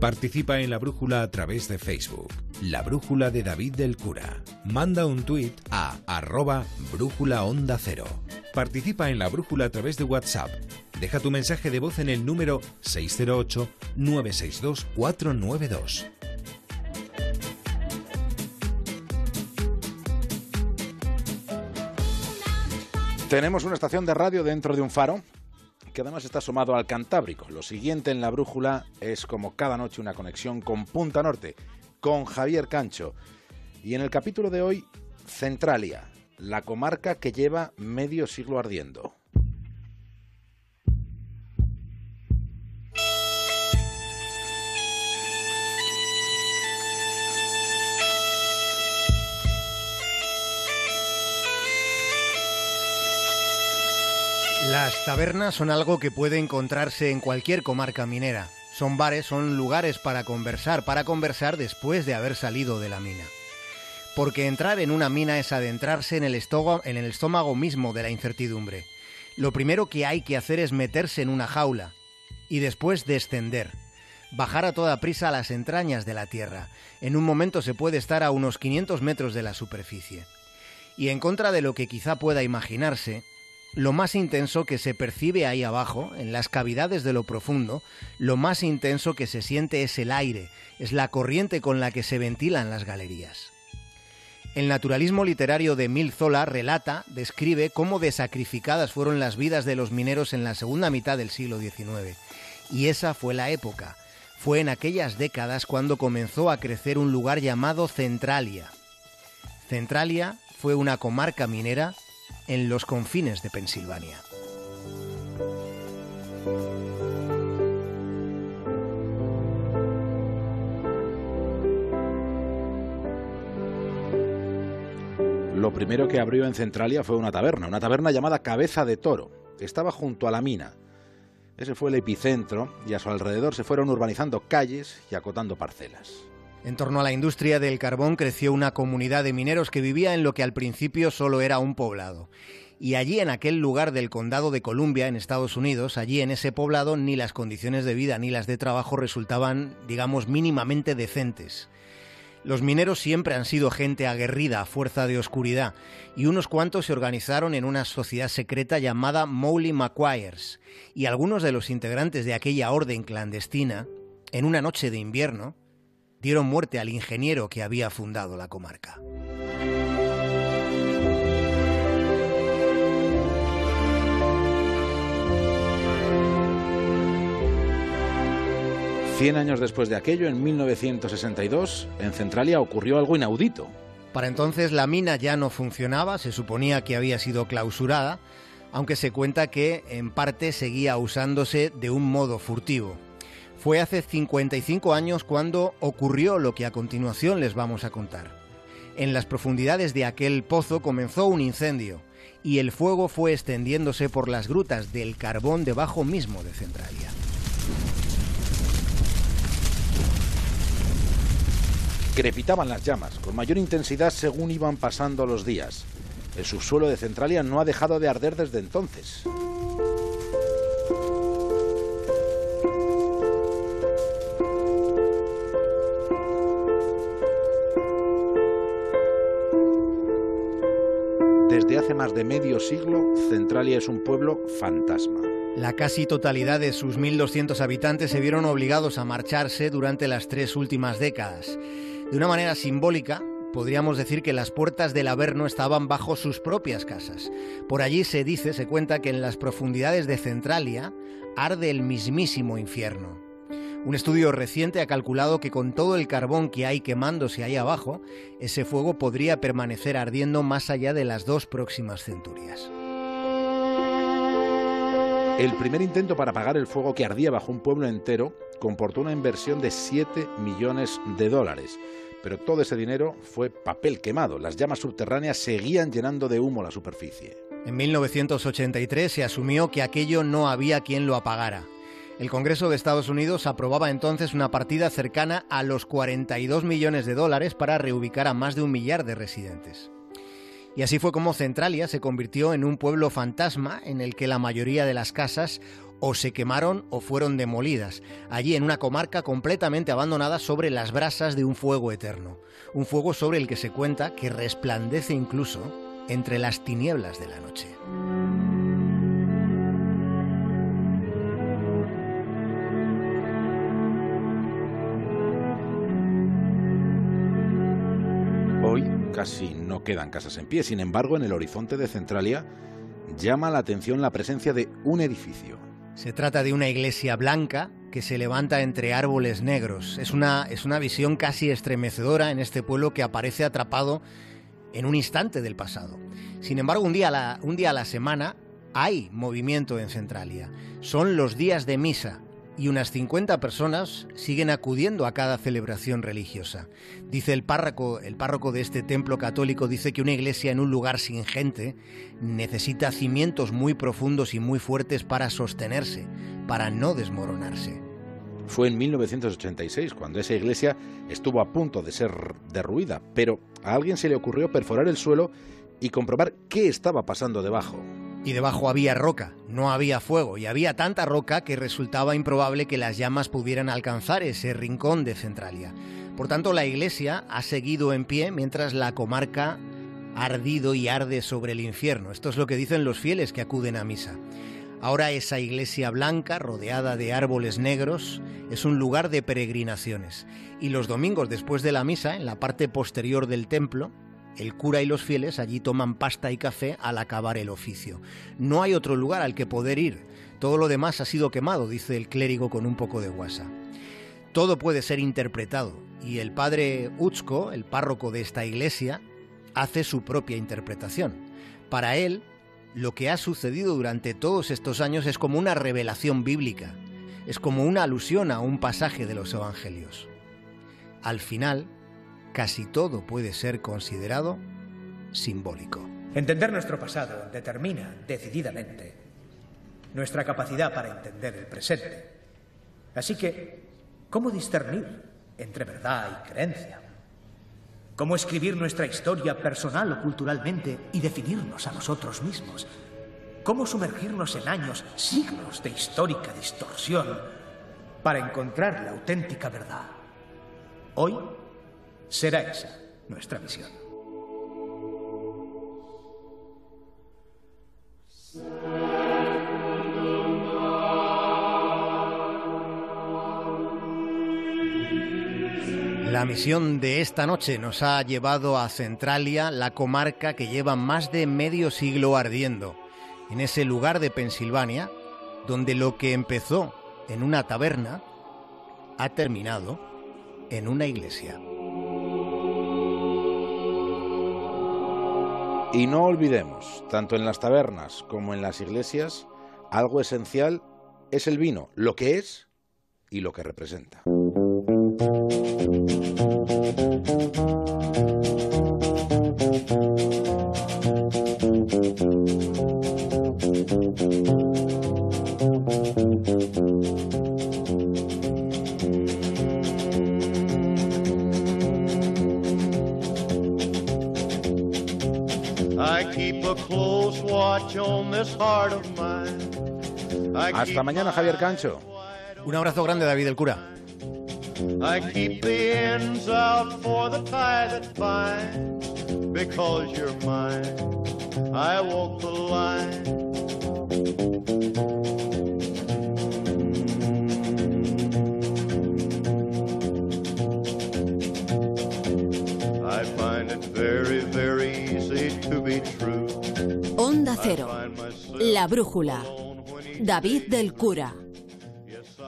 Participa en la brújula a través de Facebook. La brújula de David del Cura. Manda un tuit a arroba brújula onda cero. Participa en la brújula a través de WhatsApp. Deja tu mensaje de voz en el número 608-962-492. Tenemos una estación de radio dentro de un faro que además está sumado al Cantábrico. Lo siguiente en la brújula es como cada noche una conexión con Punta Norte, con Javier Cancho. Y en el capítulo de hoy, Centralia, la comarca que lleva medio siglo ardiendo. Las tabernas son algo que puede encontrarse en cualquier comarca minera. Son bares, son lugares para conversar, para conversar después de haber salido de la mina. Porque entrar en una mina es adentrarse en el, estómago, en el estómago mismo de la incertidumbre. Lo primero que hay que hacer es meterse en una jaula y después descender. Bajar a toda prisa a las entrañas de la tierra. En un momento se puede estar a unos 500 metros de la superficie. Y en contra de lo que quizá pueda imaginarse, lo más intenso que se percibe ahí abajo, en las cavidades de lo profundo, lo más intenso que se siente es el aire, es la corriente con la que se ventilan las galerías. El naturalismo literario de Emil Zola relata, describe cómo desacrificadas fueron las vidas de los mineros en la segunda mitad del siglo XIX. Y esa fue la época. Fue en aquellas décadas cuando comenzó a crecer un lugar llamado Centralia. Centralia fue una comarca minera en los confines de Pensilvania. Lo primero que abrió en Centralia fue una taberna, una taberna llamada Cabeza de Toro. Estaba junto a la mina. Ese fue el epicentro y a su alrededor se fueron urbanizando calles y acotando parcelas. En torno a la industria del carbón creció una comunidad de mineros que vivía en lo que al principio solo era un poblado. Y allí, en aquel lugar del condado de Columbia, en Estados Unidos, allí en ese poblado, ni las condiciones de vida ni las de trabajo resultaban, digamos, mínimamente decentes. Los mineros siempre han sido gente aguerrida a fuerza de oscuridad, y unos cuantos se organizaron en una sociedad secreta llamada Molly Maguires, y algunos de los integrantes de aquella orden clandestina, en una noche de invierno, dieron muerte al ingeniero que había fundado la comarca. Cien años después de aquello, en 1962, en Centralia ocurrió algo inaudito. Para entonces la mina ya no funcionaba, se suponía que había sido clausurada, aunque se cuenta que en parte seguía usándose de un modo furtivo. Fue hace 55 años cuando ocurrió lo que a continuación les vamos a contar. En las profundidades de aquel pozo comenzó un incendio y el fuego fue extendiéndose por las grutas del carbón debajo mismo de Centralia. Crepitaban las llamas, con mayor intensidad según iban pasando los días. El subsuelo de Centralia no ha dejado de arder desde entonces. De medio siglo, Centralia es un pueblo fantasma. La casi totalidad de sus 1.200 habitantes se vieron obligados a marcharse durante las tres últimas décadas. De una manera simbólica, podríamos decir que las puertas del Averno estaban bajo sus propias casas. Por allí se dice, se cuenta que en las profundidades de Centralia arde el mismísimo infierno. Un estudio reciente ha calculado que con todo el carbón que hay quemándose ahí abajo, ese fuego podría permanecer ardiendo más allá de las dos próximas centurias. El primer intento para apagar el fuego que ardía bajo un pueblo entero comportó una inversión de 7 millones de dólares. Pero todo ese dinero fue papel quemado. Las llamas subterráneas seguían llenando de humo la superficie. En 1983 se asumió que aquello no había quien lo apagara. El Congreso de Estados Unidos aprobaba entonces una partida cercana a los 42 millones de dólares para reubicar a más de un millar de residentes. Y así fue como Centralia se convirtió en un pueblo fantasma en el que la mayoría de las casas o se quemaron o fueron demolidas, allí en una comarca completamente abandonada sobre las brasas de un fuego eterno, un fuego sobre el que se cuenta que resplandece incluso entre las tinieblas de la noche. Casi no quedan casas en pie, sin embargo en el horizonte de Centralia llama la atención la presencia de un edificio. Se trata de una iglesia blanca que se levanta entre árboles negros. Es una, es una visión casi estremecedora en este pueblo que aparece atrapado en un instante del pasado. Sin embargo, un día a la, un día a la semana hay movimiento en Centralia. Son los días de misa y unas 50 personas siguen acudiendo a cada celebración religiosa. Dice el párroco, el párroco de este templo católico dice que una iglesia en un lugar sin gente necesita cimientos muy profundos y muy fuertes para sostenerse, para no desmoronarse. Fue en 1986 cuando esa iglesia estuvo a punto de ser derruida, pero a alguien se le ocurrió perforar el suelo y comprobar qué estaba pasando debajo. Y debajo había roca, no había fuego, y había tanta roca que resultaba improbable que las llamas pudieran alcanzar ese rincón de Centralia. Por tanto, la iglesia ha seguido en pie mientras la comarca ha ardido y arde sobre el infierno. Esto es lo que dicen los fieles que acuden a misa. Ahora esa iglesia blanca, rodeada de árboles negros, es un lugar de peregrinaciones. Y los domingos después de la misa, en la parte posterior del templo, el cura y los fieles allí toman pasta y café al acabar el oficio. No hay otro lugar al que poder ir. Todo lo demás ha sido quemado, dice el clérigo con un poco de guasa. Todo puede ser interpretado y el padre Utzko, el párroco de esta iglesia, hace su propia interpretación. Para él, lo que ha sucedido durante todos estos años es como una revelación bíblica, es como una alusión a un pasaje de los evangelios. Al final, casi todo puede ser considerado simbólico. Entender nuestro pasado determina decididamente nuestra capacidad para entender el presente. Así que, ¿cómo discernir entre verdad y creencia? ¿Cómo escribir nuestra historia personal o culturalmente y definirnos a nosotros mismos? ¿Cómo sumergirnos en años, siglos de histórica distorsión para encontrar la auténtica verdad? Hoy Será esa nuestra misión. La misión de esta noche nos ha llevado a Centralia, la comarca que lleva más de medio siglo ardiendo, en ese lugar de Pensilvania donde lo que empezó en una taberna ha terminado en una iglesia. Y no olvidemos, tanto en las tabernas como en las iglesias, algo esencial es el vino, lo que es y lo que representa. Hasta mañana, Javier Cancho. Un abrazo grande, David el cura. I keep the ends out for the tie that binds because you're mine. I walk the line. La brújula. David del Cura.